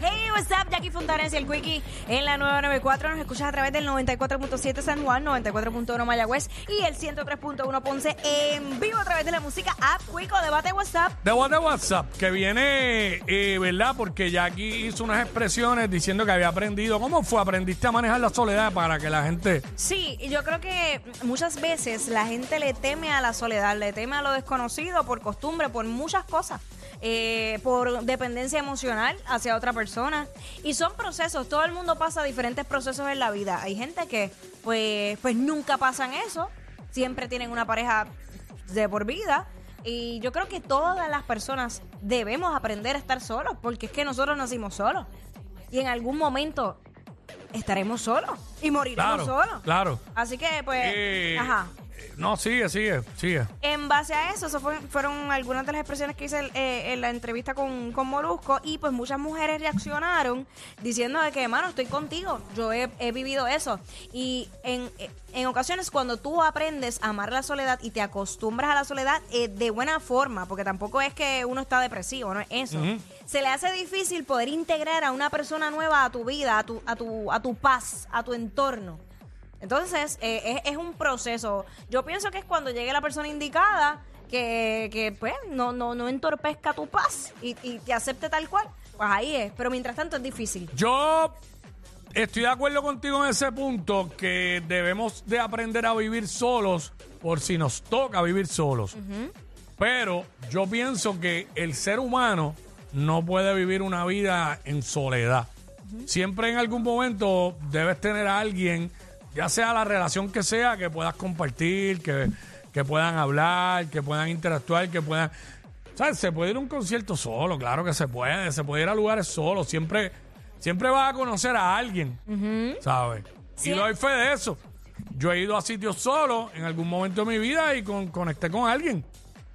Hey, what's up? Jackie Fontanes y el Quickie en la 994. Nos escuchas a través del 94.7 San Juan, 94.1 Mayagüez y el 103.1 Ponce en vivo a través de la música App Quico Debate WhatsApp. De WhatsApp, que viene, eh, ¿verdad? Porque Jackie hizo unas expresiones diciendo que había aprendido. ¿Cómo fue? ¿Aprendiste a manejar la soledad para que la gente... Sí, y yo creo que muchas veces la gente le teme a la soledad, le teme a lo desconocido por costumbre, por muchas cosas. eh, por dependencia emocional hacia otra persona. Y son procesos, todo el mundo pasa diferentes procesos en la vida. Hay gente que pues, pues nunca pasan eso, siempre tienen una pareja de por vida. Y yo creo que todas las personas debemos aprender a estar solos, porque es que nosotros nacimos solos. Y en algún momento estaremos solos y moriremos Claro, solos. claro. Así que, pues, Eh, ajá. Eh, No, sigue, sigue, sigue. En base a eso, eso fue- fueron algunas de las expresiones que hice eh, en la entrevista con, con Molusco y pues muchas mujeres reaccionaron diciendo de que, hermano, estoy contigo, yo he, he vivido eso. Y en, en ocasiones cuando tú aprendes a amar la soledad y te acostumbras a la soledad eh, de buena forma, porque tampoco es que uno está depresivo, no es eso. Se le hace difícil poder integrar a una persona nueva a tu vida, a tu, a tu, a tu paz, a tu entorno. Entonces, eh, es, es un proceso. Yo pienso que es cuando llegue la persona indicada que, que pues, no, no, no entorpezca tu paz y, y te acepte tal cual. Pues ahí es. Pero mientras tanto es difícil. Yo estoy de acuerdo contigo en ese punto que debemos de aprender a vivir solos por si nos toca vivir solos. Pero yo pienso que el ser humano no puede vivir una vida en soledad. Siempre en algún momento debes tener a alguien, ya sea la relación que sea, que puedas compartir, que, que puedan hablar, que puedan interactuar, que puedan... ¿Sabes? Se puede ir a un concierto solo, claro que se puede. Se puede ir a lugares solo. Siempre, siempre vas a conocer a alguien, ¿sabes? Sí. Y doy fe de eso. Yo he ido a sitios solo en algún momento de mi vida y con- conecté con alguien.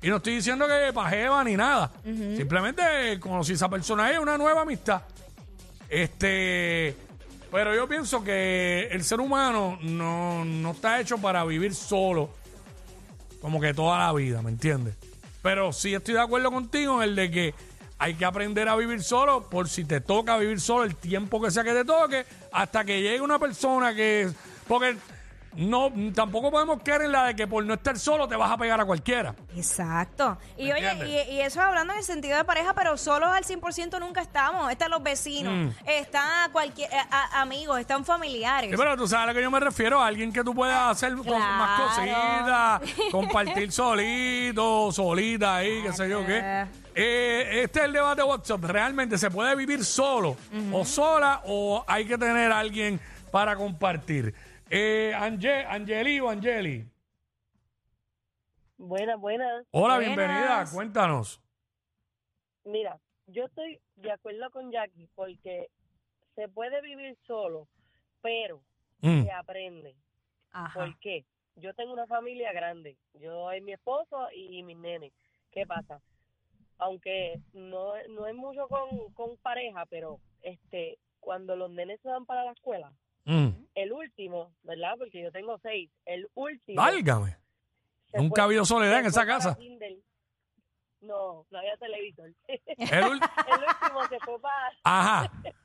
Y no estoy diciendo que pajeva ni nada. Simplemente conocí a esa persona y una nueva amistad. Este, pero yo pienso que el ser humano no, no está hecho para vivir solo como que toda la vida, ¿me entiendes? Pero sí estoy de acuerdo contigo en el de que hay que aprender a vivir solo por si te toca vivir solo el tiempo que sea que te toque, hasta que llegue una persona que... Porque no, tampoco podemos caer en la de que por no estar solo te vas a pegar a cualquiera. Exacto. Y ¿Me oye, entiendes? y, y eso hablando en el sentido de pareja, pero solos al 100% nunca estamos. Están los vecinos, Mm. están cualquier, eh, a- amigos, están familiares. Sí, pero tú sabes a lo que yo me refiero, a alguien que tú puedas hacer cos- más Claro. cositas, compartir solito, solita ahí, qué sé yo qué. Eh, este es el debate de WhatsApp. ¿Realmente se puede vivir solo o sola o hay que tener a alguien para compartir? Eh, Ange- Angeli o Angeli. Buenas, buenas. Hola, Buenas. bienvenida. Cuéntanos. Mira, yo estoy de acuerdo con Jackie porque se puede vivir solo, pero Mm, se aprende. Ajá. ¿Por qué? Yo tengo una familia grande. Yo y mi esposo y mis nenes. ¿Qué pasa? Aunque no, no es mucho con, con pareja, pero este cuando los nenes se van para la escuela, mm. El último, ¿verdad? Porque yo tengo seis. El último. Válgame. Nunca ha habido soledad en esa casa. No, no había televisor. El el último se fue para Ajá.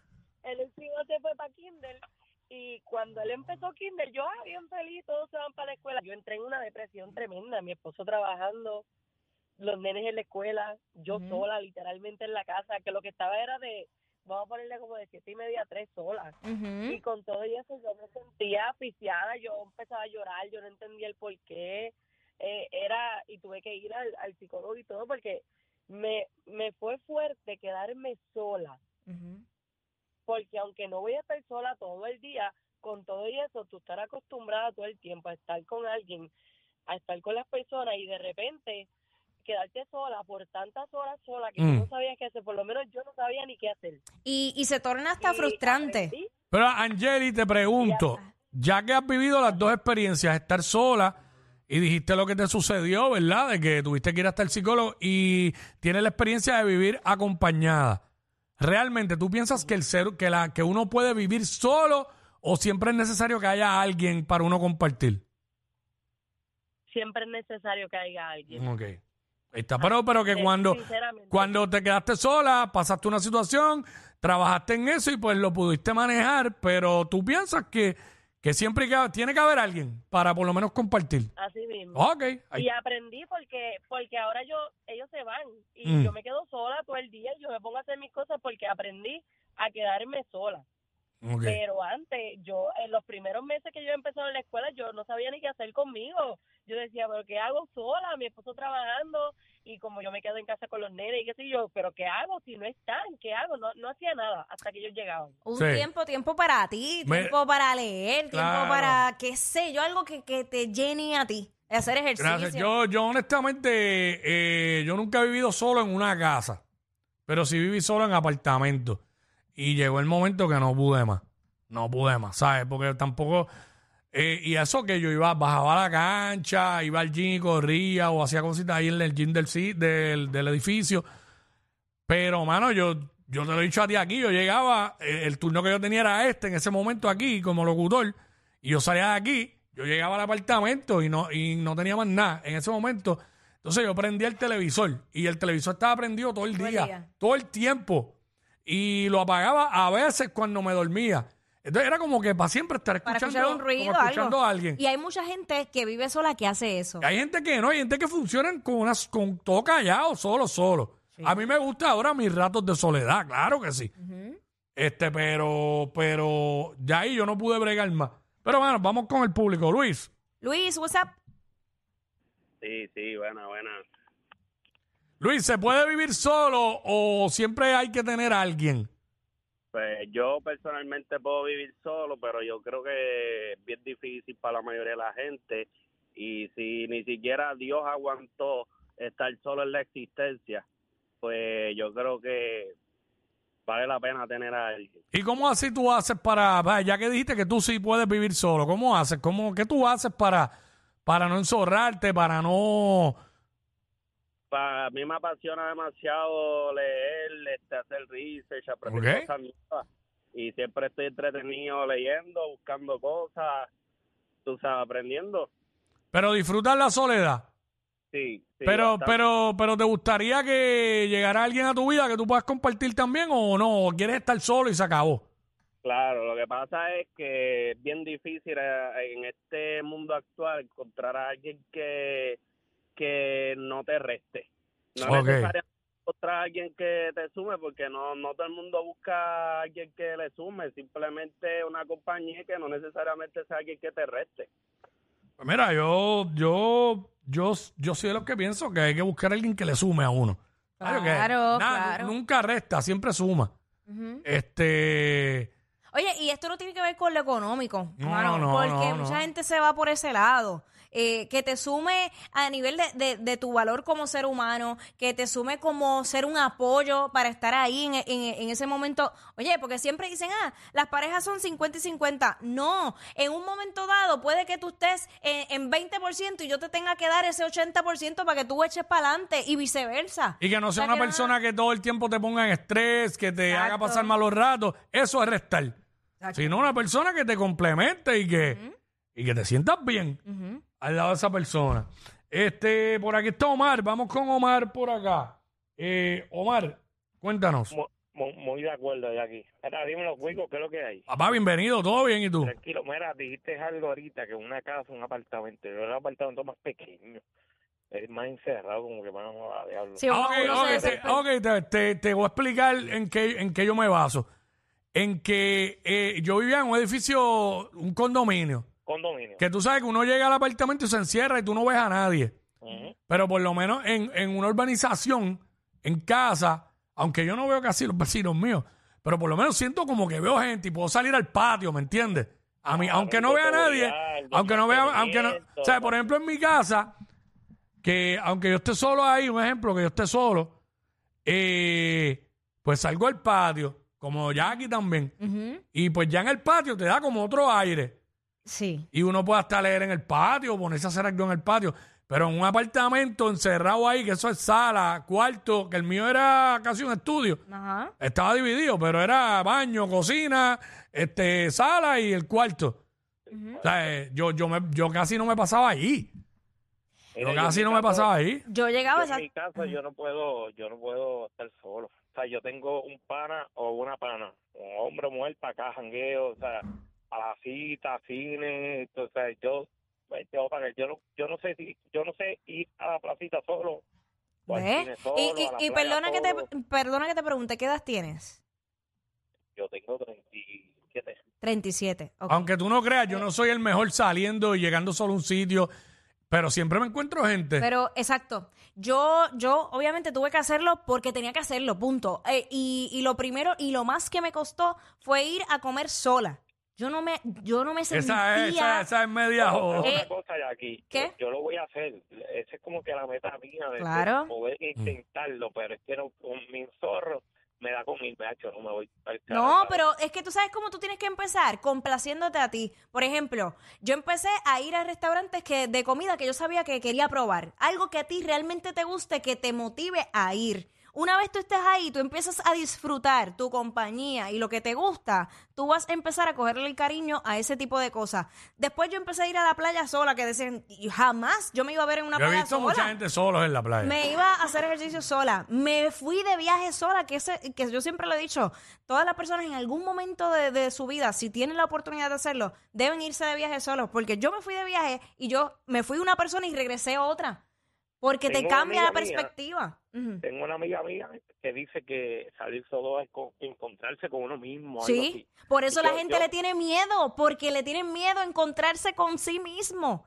el último se fue para Kindle y cuando él empezó Kindle yo ah, bien feliz todos se van para la escuela yo entré en una depresión tremenda mi esposo trabajando los nenes en la escuela yo sola literalmente en la casa que lo que estaba era de vamos a ponerle como de siete y media a tres sola Ujú. y con todo eso yo me sentía asfixiada, yo empezaba a llorar, yo no entendía el por qué, eh, era, y tuve que ir al, al psicólogo y todo porque me, me fue fuerte quedarme sola, porque aunque no voy a estar sola todo el día, con todo y eso, tú estar acostumbrada todo el tiempo a estar con alguien, a estar con las personas y de repente quedarte sola por tantas horas sola que Mm. tú no sabías qué hacer, por lo menos yo no sabía ni qué hacer. Y, y se torna hasta Y frustrante. aprendí. Pero Angeli, te pregunto, ya que has vivido las dos experiencias, estar sola y dijiste lo que te sucedió, ¿verdad? De que tuviste que ir hasta el psicólogo y tienes la experiencia de vivir acompañada. ¿Realmente tú piensas que el ser, que la, que uno puede vivir solo o siempre es necesario que haya alguien para uno compartir? Siempre es necesario que haya alguien. Ok. Ahí está. Pero, pero que Eh, cuando, cuando te quedaste sola, pasaste una situación, trabajaste en eso y pues lo pudiste manejar, pero tú piensas que, que siempre que- tiene que haber alguien para por lo menos compartir. Así mismo. Ok. ahí- Y aprendí porque porque ahora yo ellos se van y Mm. yo me quedo sola todo el día y yo me pongo a hacer mis cosas porque aprendí a quedarme sola. Pero antes, yo, en los primeros meses que yo empecé en la escuela, yo no sabía ni qué hacer conmigo. Yo decía, pero ¿qué hago sola? Mi esposo trabajando y como yo me quedo en casa con los nenes y qué sé yo, pero ¿qué hago si no están? ¿Qué hago? No, no hacía nada hasta que ellos llegaban. Un Sí. tiempo, tiempo para ti, Me- tiempo para leer, Claro. tiempo para, qué sé yo, algo que, que te llene a ti. Hacer ejercicio. Gracias. Yo, yo honestamente, eh, yo nunca he vivido solo en una casa, pero sí viví solo en apartamento. Y llegó el momento que no pude más. No pude más, ¿sabes? Porque tampoco... eh, y eso que yo iba, bajaba a la cancha, iba al gym y corría o hacía cositas ahí en el gym del, del, del edificio. Pero, mano, yo, yo te lo he dicho a ti aquí, yo llegaba, eh, el turno que yo tenía era este, en ese momento aquí, como locutor, y yo salía de aquí, yo llegaba al apartamento y no, y no tenía más nada en ese momento. Entonces yo prendía el televisor y el televisor estaba prendido todo el el día. todo el tiempo. Y lo apagaba a veces cuando me dormía. Entonces era como que para siempre estar para escuchando, escuchar un ruido, como escuchando algo. a alguien. Y hay mucha gente que vive sola que hace eso. Hay gente que no, hay gente que funciona con, unas, con todo callado, solo, solo. A mí me gusta ahora mis ratos de soledad, claro que sí. Este, pero, pero ya ahí yo no pude bregar más. Pero bueno, vamos con el público. Luis, Luis, what's up? Sí, sí, buena, buena. Luis, ¿se puede vivir solo o siempre hay que tener a alguien? Pues yo personalmente puedo vivir solo, pero yo creo que es bien difícil para la mayoría de la gente. Y si ni siquiera Dios aguantó estar solo en la existencia, pues yo creo que vale la pena tener a alguien. ¿Y cómo así tú haces para, ya que dijiste que tú sí puedes vivir solo, ¿cómo haces? ¿Cómo, ¿Qué tú haces para, para no enzorrarte, para no... Para mí me apasiona demasiado leer, este, hacer research, aprender cosas nuevas. Y siempre estoy entretenido leyendo, buscando cosas, tú sabes, aprendiendo. Pero disfrutar la soledad? Sí, sí. pero, bastante. pero, pero ¿te gustaría que llegara alguien a tu vida que tú puedas compartir también o no? ¿O quieres estar solo y se acabó? Claro, lo que pasa es que es bien difícil eh, en este mundo actual encontrar a alguien que, que no te reste. No Ok. necesariamente encontrar a alguien que te sume, porque no, no todo el mundo busca a alguien que le sume, simplemente una compañía que no necesariamente sea alguien que te reste. Pues mira, yo, yo, yo, yo soy de los que pienso que hay que buscar a alguien que le sume a uno. Claro que Claro, nada, claro. Nunca resta, siempre suma. Este, Oye, y esto no tiene que ver con lo económico, No, mano, no, porque no, mucha no. gente se va por ese lado. Eh, que te sume a nivel de, de- de tu valor como ser humano, que te sume como ser un apoyo para estar ahí en, en- en ese momento. Oye, porque siempre dicen, ah, las parejas son 50 y 50. No, en un momento dado puede que tú estés en, en 20% y yo te tenga que dar ese 80% para que tú eches para adelante y viceversa. y que no sea O sea, una que persona que todo el tiempo te ponga en estrés, que te haga pasar malos ratos. Eso es restar. Exacto. Sino una persona que te complemente y que, y que te sientas bien Ujú. Al lado de esa persona. Este, por aquí está Omar. Vamos con Omar por acá. Eh, Omar, cuéntanos. Mu- mu- Muy de acuerdo, Jackie. Mira, dime los cuicos, ¿qué es lo que hay? Papá, bienvenido, todo bien y tú. Tranquilo, mira, dijiste algo ahorita, que una casa, un apartamento, yo el apartamento más pequeño, es más encerrado, como que más a diablo. Sí, Ah, ok, uno ok, se te, ok, te, te- te voy a explicar en qué, en qué yo me baso. En que eh, yo vivía en un edificio, un condominio, Condominio. que tú sabes que uno llega al apartamento y se encierra y tú no ves a nadie. Pero por lo menos en, en una urbanización, en casa, aunque yo no veo casi los vecinos míos, pero por lo menos siento como que veo gente y puedo salir al patio, ¿me entiendes? A mí, aunque no vea a nadie, aunque no vea, aunque no, o sea, por ejemplo en mi casa, que aunque yo esté solo ahí, un ejemplo, que yo esté solo, eh, pues salgo al patio, como ya aquí también, y pues ya en el patio te da como otro aire. Sí. Y uno puede hasta leer en el patio, ponerse a hacer algo en el patio. Pero en un apartamento encerrado ahí, que eso es sala, cuarto, que el mío era casi un estudio. Ajá. Estaba dividido, pero era baño, cocina, este, sala y el cuarto. O sea, eh, yo, yo, me, yo casi no me pasaba ahí. Mira, Yo casi no me pasaba ahí. Yo yo llegaba en mi caso yo no puedo, yo no puedo estar solo. O sea, yo tengo un pana o una pana, un hombre o mujer para acá, jangueo, o sea, a la cita, cine, entonces yo, pues, yo, para yo no, yo no sé si, yo no sé ir a la placita solo, o al ¿Ves? cine solo, Y, a la y- y playa perdona que te perdona que te pregunte, ¿qué edad tienes? Yo tengo 37. 37. ok. Aunque tú no creas, yo no soy el mejor saliendo y llegando solo a un sitio, pero siempre me encuentro gente. Pero, exacto. Yo, yo obviamente tuve que hacerlo porque tenía que hacerlo, punto. Eh, y, y lo primero y lo más que me costó fue ir a comer sola. Yo no me, yo no me sentía. esa, esa, esa es media Pero, joda. Eh, una cosa, Jackie, ¿qué? Yo, lo voy a hacer. Esa es como que la meta mía de, Claro. poder intentarlo, pero es que no, con mi zorro me da con ha hecho, no me voy al No, carajo. pero es que tú sabes cómo tú tienes que empezar, complaciéndote a ti. Por ejemplo, yo empecé a ir a restaurantes que, de comida que yo sabía que quería probar. Algo que a ti realmente te guste, que te motive a ir. Una vez tú estés ahí, tú empiezas a disfrutar tu compañía y lo que te gusta, tú vas a empezar a cogerle el cariño a ese tipo de cosas. Después yo empecé a ir a la playa sola, que decían, "Y jamás yo me iba a ver en una Yo he playa visto sola. mucha gente solos en la playa. Me iba a hacer ejercicio sola. Me fui de viaje sola, que, ese, que yo siempre lo he dicho. Todas las personas en algún momento de, de su vida, si tienen la oportunidad de hacerlo, deben irse de viaje solos. Porque yo me fui de viaje y yo me fui una persona y regresé otra. Porque te Tengo cambia la mía. perspectiva. Tengo una amiga mía que dice que salir solo es co- encontrarse con uno mismo. Sí, por eso Y la yo- gente yo- le tiene miedo, porque le tienen miedo a encontrarse con sí mismo.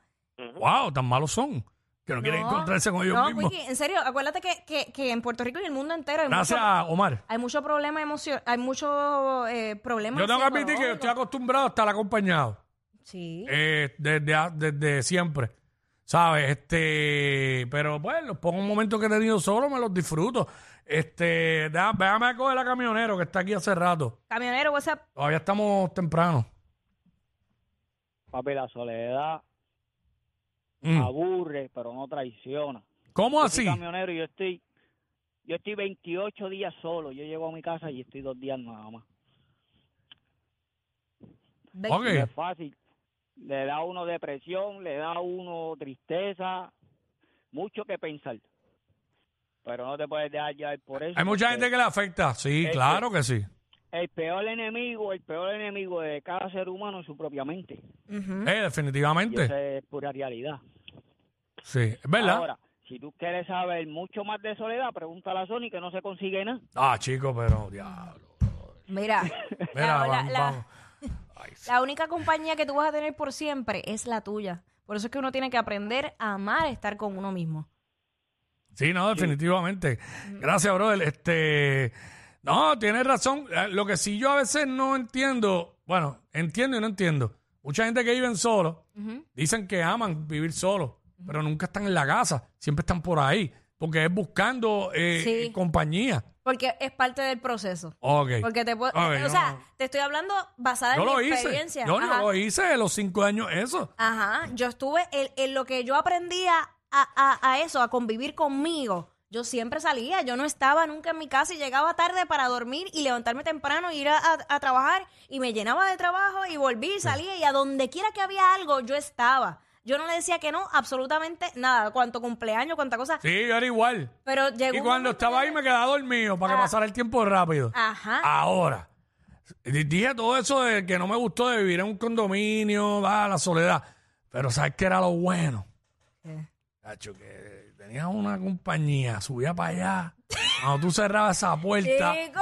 Wow, tan malos son. Que no, quieren encontrarse con ellos no, mismos. Wiki, en serio, acuérdate que, que, que en Puerto Rico y el mundo entero hay Gracias, mucho, Omar. hay mucho problema emocional, hay mucho eh, problemas Yo tengo que admitir que yo estoy acostumbrado a estar acompañado. Sí. eh, desde, desde siempre. ¿Sabes? Este, pero pues los pocos momentos que he tenido solo me los disfruto. Este, deja- déjame a coger la camionero que está aquí hace rato. Camionero, WhatsApp. Todavía estamos temprano. Papi, la soledad Mm. aburre, pero no traiciona. ¿Cómo Yo soy así? camionero y yo estoy, yo estoy 28 días solo. Yo llego a mi casa y estoy dos días nada más. Ve- Ok. No es fácil. Le da a uno depresión, le da a uno tristeza, mucho que pensar. Pero no te puedes dejar llevar por eso. Hay mucha gente que le afecta. Sí, Es claro que sí. El peor enemigo, el peor enemigo de cada ser humano es su propia mente. Eh, Y definitivamente. esa es pura realidad. Sí, es verdad. Ahora, si tú quieres saber mucho más de soledad, pregúntale a Sony que no se consigue nada. Ah, chico, pero diablo. Mira, Mira, la, vamos, la- vamos. La única compañía que tú vas a tener por siempre es la tuya. Por eso es que uno tiene que aprender a amar estar con uno mismo. Sí, no, definitivamente. Gracias, brother. Este, no, tienes razón. Eh, Lo que sí yo a veces no entiendo, bueno, entiendo y no entiendo. Mucha gente que viven solo dicen que aman vivir solo, pero nunca están en la casa, siempre están por ahí, porque es buscando eh, Sí. eh, compañía. Porque es parte del proceso. Ok. Porque te puedo, Ok, o no. sea, te estoy hablando basada yo en lo mi hice. experiencia. Yo, yo Ajá. lo hice de los cinco años, eso. Ajá, yo estuve en, en lo que yo aprendía a, a- a eso, a convivir conmigo. Yo siempre salía, yo no estaba nunca en mi casa y llegaba tarde para dormir y levantarme temprano y ir a, a- a trabajar y me llenaba de trabajo y volví y salía y a donde quiera que había algo yo estaba. Yo no le decía que no, absolutamente nada, cuanto cumpleaños, cuánta cosa. Sí, yo era igual. Pero llegó Y un cuando momento estaba que- ahí me quedaba dormido para que Ah. pasara el tiempo rápido. Ajá. Ahora, di- dije todo eso de que no me gustó de vivir en un condominio, ah, la soledad. Pero ¿sabes qué era lo bueno? ¿Qué? Cacho, que tenías una compañía, subía para allá. Cuando tú cerrabas esa puerta, Chico,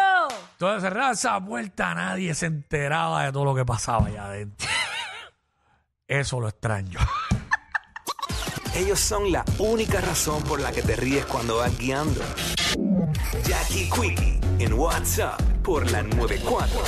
tú cerrabas esa puerta, nadie se enteraba de todo lo que pasaba allá adentro. Eso lo extraño. Ellos son la única razón por la que te ríes cuando vas guiando. Jackie Quickie en WhatsApp por la 94.